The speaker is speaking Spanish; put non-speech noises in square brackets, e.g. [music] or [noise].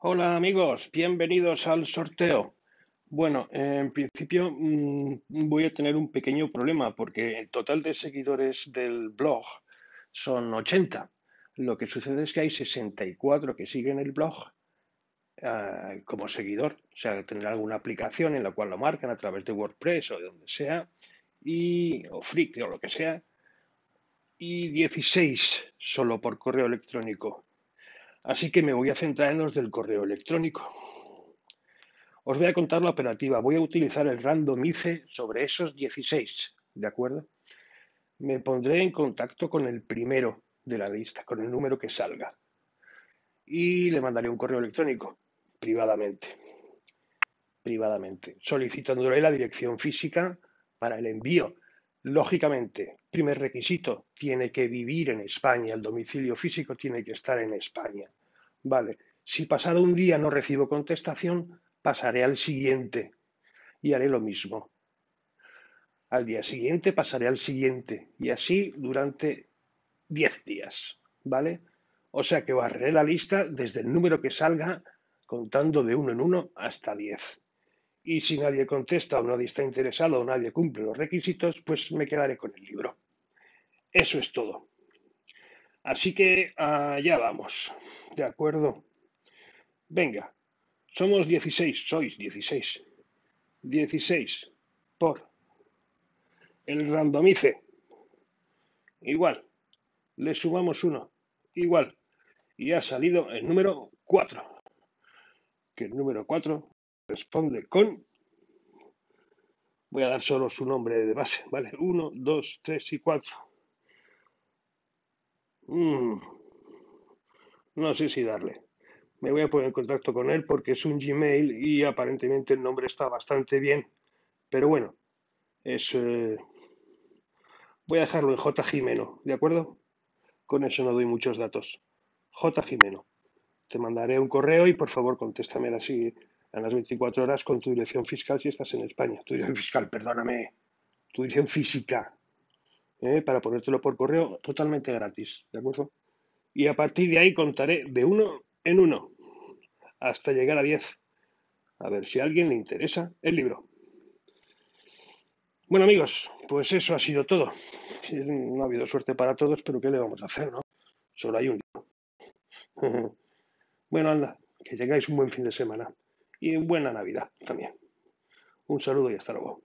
Hola amigos, bienvenidos al sorteo. Bueno, en principio mm, voy a tener un pequeño problema porque el total de seguidores del blog son 80. Lo que sucede es que hay 64 que siguen el blog eh, como seguidor, o sea, tener alguna aplicación en la cual lo marcan a través de WordPress o de donde sea, y, o Flickr o lo que sea, y 16 solo por correo electrónico. Así que me voy a centrar en los del correo electrónico. Os voy a contar la operativa. Voy a utilizar el randomize sobre esos 16, ¿de acuerdo? Me pondré en contacto con el primero de la lista, con el número que salga. Y le mandaré un correo electrónico, privadamente. Privadamente, solicitándole la dirección física para el envío. Lógicamente, primer requisito, tiene que vivir en España, el domicilio físico tiene que estar en España. Vale, si pasado un día no recibo contestación, pasaré al siguiente y haré lo mismo. Al día siguiente pasaré al siguiente y así durante 10 días, ¿vale? O sea que barreré la lista desde el número que salga contando de uno en uno hasta 10. Y si nadie contesta o nadie está interesado o nadie cumple los requisitos, pues me quedaré con el libro. Eso es todo. Así que allá vamos. ¿De acuerdo? Venga, somos 16, sois 16. 16 por el randomice. Igual. Le sumamos uno. Igual. Y ha salido el número 4. Que el número 4 responde con... Voy a dar solo su nombre de base, ¿vale? 1, 2, 3 y 4. Mm. No sé si darle. Me voy a poner en contacto con él porque es un Gmail y aparentemente el nombre está bastante bien. Pero bueno, es... Eh, voy a dejarlo en J. Jimeno, ¿de acuerdo? Con eso no doy muchos datos. J. Jimeno. Te mandaré un correo y por favor contéstame así a las 24 horas con tu dirección fiscal si estás en España. Tu dirección fiscal, perdóname. Tu dirección física. ¿eh? Para ponértelo por correo totalmente gratis. ¿De acuerdo? Y a partir de ahí contaré de uno en uno hasta llegar a 10. A ver si a alguien le interesa el libro. Bueno amigos, pues eso ha sido todo. No ha habido suerte para todos, pero ¿qué le vamos a hacer, no? Solo hay un libro. [laughs] bueno, anda, que tengáis un buen fin de semana y buena Navidad también. Un saludo y hasta luego.